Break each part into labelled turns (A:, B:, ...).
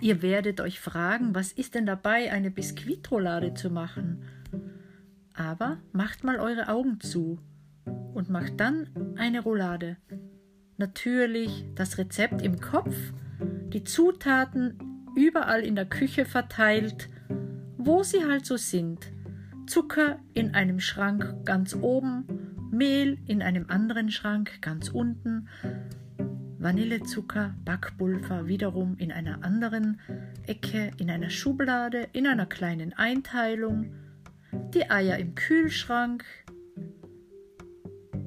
A: Ihr werdet euch fragen, was ist denn dabei, eine Biskuitroulade zu machen? Aber macht mal eure Augen zu und macht dann eine Roulade. Natürlich das Rezept im Kopf, die Zutaten überall in der Küche verteilt, wo sie halt so sind. Zucker in einem Schrank ganz oben, Mehl in einem anderen Schrank ganz unten, Vanillezucker, Backpulver wiederum in einer anderen Ecke, in einer Schublade, in einer kleinen Einteilung, die Eier im Kühlschrank.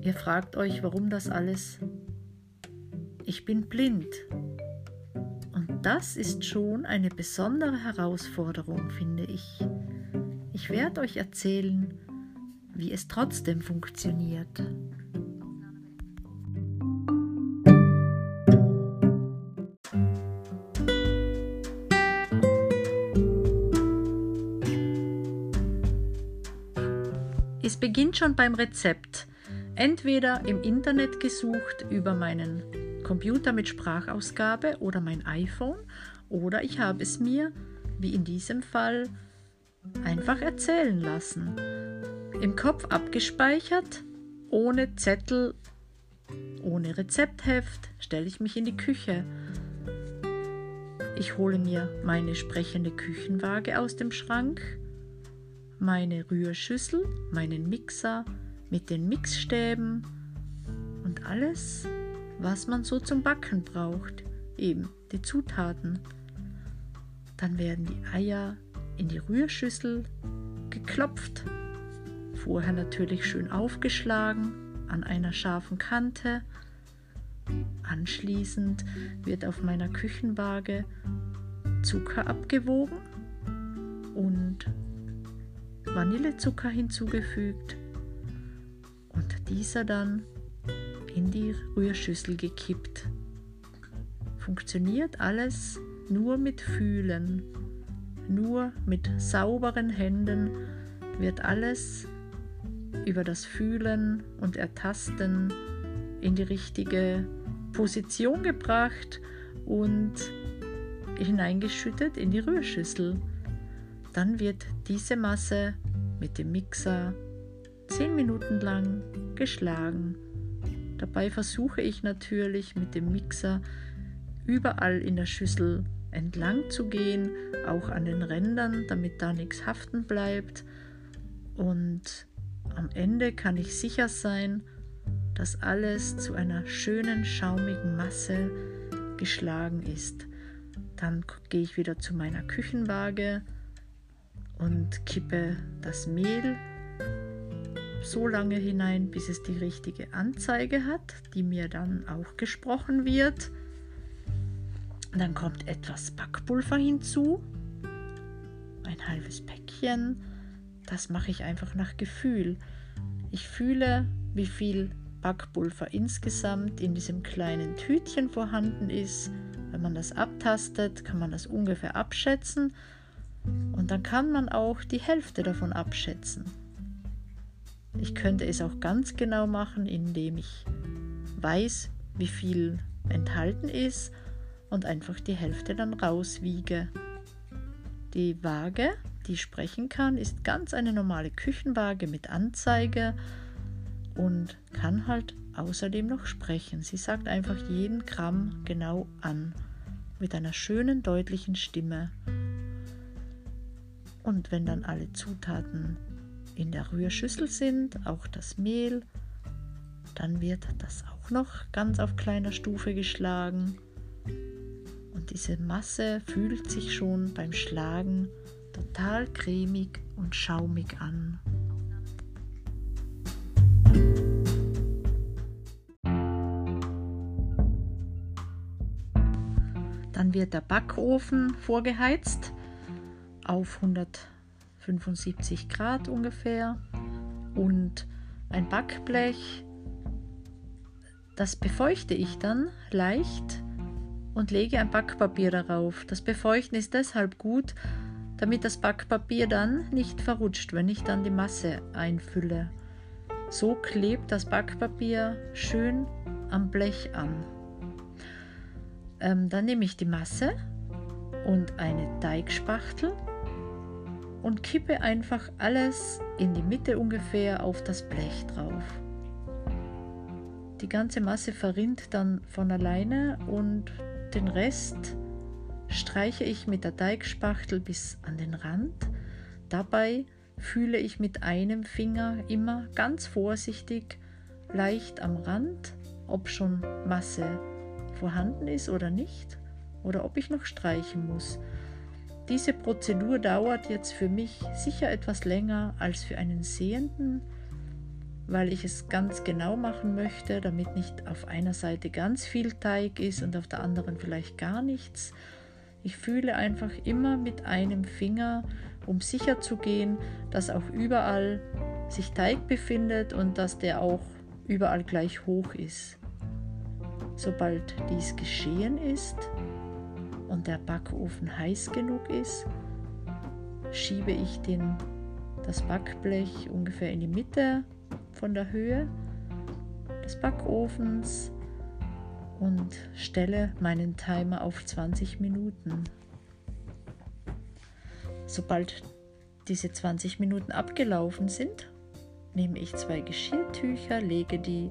A: Ihr fragt euch, warum das alles? Ich bin blind. Und das ist schon eine besondere Herausforderung, finde ich. Ich werde euch erzählen, wie es trotzdem funktioniert. Es beginnt schon beim Rezept. Entweder im Internet gesucht über meinen Computer mit Sprachausgabe oder mein iPhone oder ich habe es mir, wie in diesem Fall, einfach erzählen lassen. Im Kopf abgespeichert, ohne Zettel, ohne Rezeptheft, stelle ich mich in die Küche. Ich hole mir meine sprechende Küchenwaage aus dem Schrank, meine Rührschüssel, meinen Mixer mit den Mixstäben und alles, was man so zum Backen braucht, eben die Zutaten. Dann werden die Eier in die Rührschüssel geklopft, vorher natürlich schön aufgeschlagen an einer scharfen Kante. Anschließend wird auf meiner Küchenwaage Zucker abgewogen und Vanillezucker hinzugefügt und dieser dann in die Rührschüssel gekippt. Funktioniert alles nur mit Fühlen, nur mit sauberen Händen wird alles über das Fühlen und Ertasten in die richtige Position gebracht und hineingeschüttet in die Rührschüssel. Dann wird diese Masse mit dem Mixer 10 Minuten lang geschlagen. Dabei versuche ich natürlich mit dem Mixer überall in der Schüssel entlang zu gehen, auch an den Rändern, damit da nichts haften bleibt. Und am Ende kann ich sicher sein, dass alles zu einer schönen, schaumigen Masse geschlagen ist. Dann gehe ich wieder zu meiner Küchenwaage und kippe das Mehl so lange hinein, bis es die richtige Anzeige hat, die mir dann auch gesprochen wird. Dann kommt etwas Backpulver hinzu, ein halbes Päckchen. Das mache ich einfach nach Gefühl. Ich fühle, wie viel Backpulver insgesamt in diesem kleinen Tütchen vorhanden ist. Wenn man das abtastet, kann man das ungefähr abschätzen und dann kann man auch die Hälfte davon abschätzen. Ich könnte es auch ganz genau machen, indem ich weiß, wie viel enthalten ist und einfach die Hälfte dann rauswiege. Die Waage, die sprechen kann, ist ganz eine normale Küchenwaage mit Anzeige und kann halt außerdem noch sprechen. Sie sagt einfach jeden Gramm genau an mit einer schönen, deutlichen Stimme. Und wenn dann alle Zutaten in der Rührschüssel sind, auch das Mehl, dann wird das auch noch ganz auf kleiner Stufe geschlagen. Und diese Masse fühlt sich schon beim Schlagen total cremig und schaumig an. Dann wird der Backofen vorgeheizt auf 100 75 Grad ungefähr und ein Backblech. Das befeuchte ich dann leicht und lege ein Backpapier darauf. Das Befeuchten ist deshalb gut, damit das Backpapier dann nicht verrutscht, wenn ich dann die Masse einfülle. So klebt das Backpapier schön am Blech an. Ähm, dann nehme ich die Masse und eine Teigspachtel und kippe einfach alles in die Mitte ungefähr auf das Blech drauf. Die ganze Masse verrinnt dann von alleine und den Rest streiche ich mit der Teigspachtel bis an den Rand. Dabei fühle ich mit einem Finger immer ganz vorsichtig leicht am Rand, ob schon Masse vorhanden ist oder nicht oder ob ich noch streichen muss. Diese Prozedur dauert jetzt für mich sicher etwas länger als für einen Sehenden, weil ich es ganz genau machen möchte, damit nicht auf einer Seite ganz viel Teig ist und auf der anderen vielleicht gar nichts. Ich fühle einfach immer mit einem Finger, um sicher zu gehen, dass auch überall sich Teig befindet und dass der auch überall gleich hoch ist. Sobald dies geschehen ist, und der Backofen heiß genug ist, schiebe ich den, das Backblech ungefähr in die Mitte von der Höhe des Backofens und stelle meinen Timer auf 20 Minuten. Sobald diese 20 Minuten abgelaufen sind, nehme ich zwei Geschirrtücher, lege die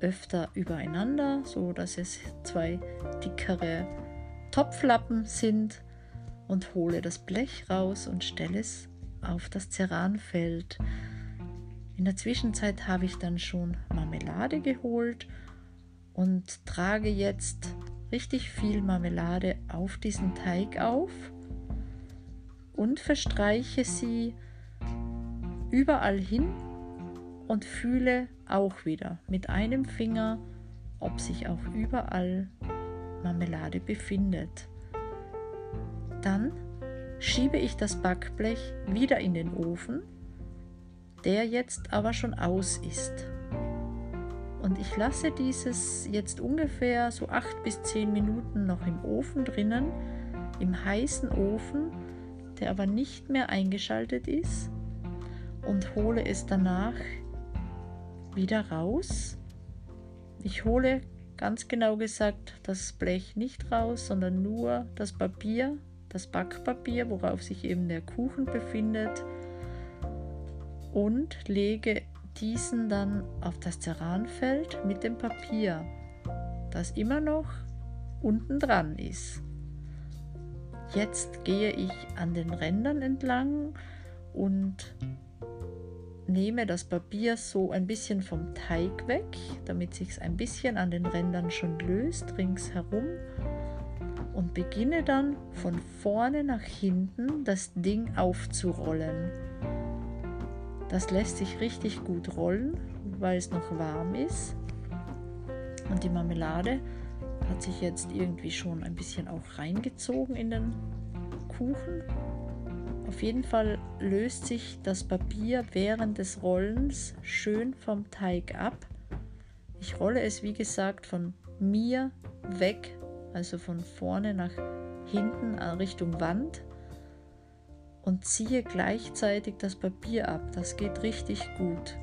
A: öfter übereinander, so dass es zwei dickere Topflappen sind und hole das Blech raus und stelle es auf das Ceranfeld. In der Zwischenzeit habe ich dann schon Marmelade geholt und trage jetzt richtig viel Marmelade auf diesen Teig auf und verstreiche sie überall hin und fühle auch wieder mit einem Finger, ob sich auch überall Marmelade befindet. Dann schiebe ich das Backblech wieder in den Ofen, der jetzt aber schon aus ist. Und ich lasse dieses jetzt ungefähr so 8 bis 10 Minuten noch im Ofen drinnen, im heißen Ofen, der aber nicht mehr eingeschaltet ist, und hole es danach wieder raus. Ich hole ganz genau gesagt das Blech nicht raus, sondern nur das Papier, das Backpapier, worauf sich eben der Kuchen befindet und lege diesen dann auf das Ceranfeld mit dem Papier, das immer noch unten dran ist. Jetzt gehe ich an den Rändern entlang und nehme das Papier so ein bisschen vom Teig weg, damit sich ein bisschen an den Rändern schon löst ringsherum und beginne dann von vorne nach hinten das Ding aufzurollen. Das lässt sich richtig gut rollen, weil es noch warm ist. Und die Marmelade hat sich jetzt irgendwie schon ein bisschen auch reingezogen in den Kuchen. Auf jeden Fall löst sich das Papier während des Rollens schön vom Teig ab. Ich rolle es wie gesagt von mir weg, also von vorne nach hinten Richtung Wand und ziehe gleichzeitig das Papier ab. Das geht richtig gut.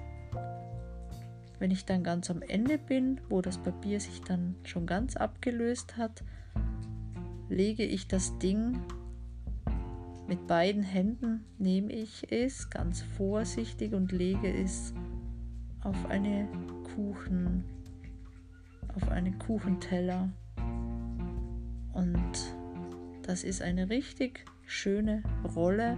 A: Wenn ich dann ganz am Ende bin, wo das Papier sich dann schon ganz abgelöst hat, lege ich das Ding mit beiden Händen nehme ich es ganz vorsichtig und lege es auf eine Kuchen, auf einen Kuchenteller. Und das ist eine richtig schöne Rolle,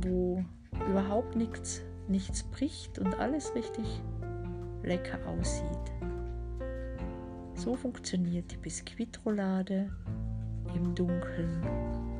A: wo überhaupt nichts, nichts bricht und alles richtig lecker aussieht. So funktioniert die Biskuitroulade im Dunkeln.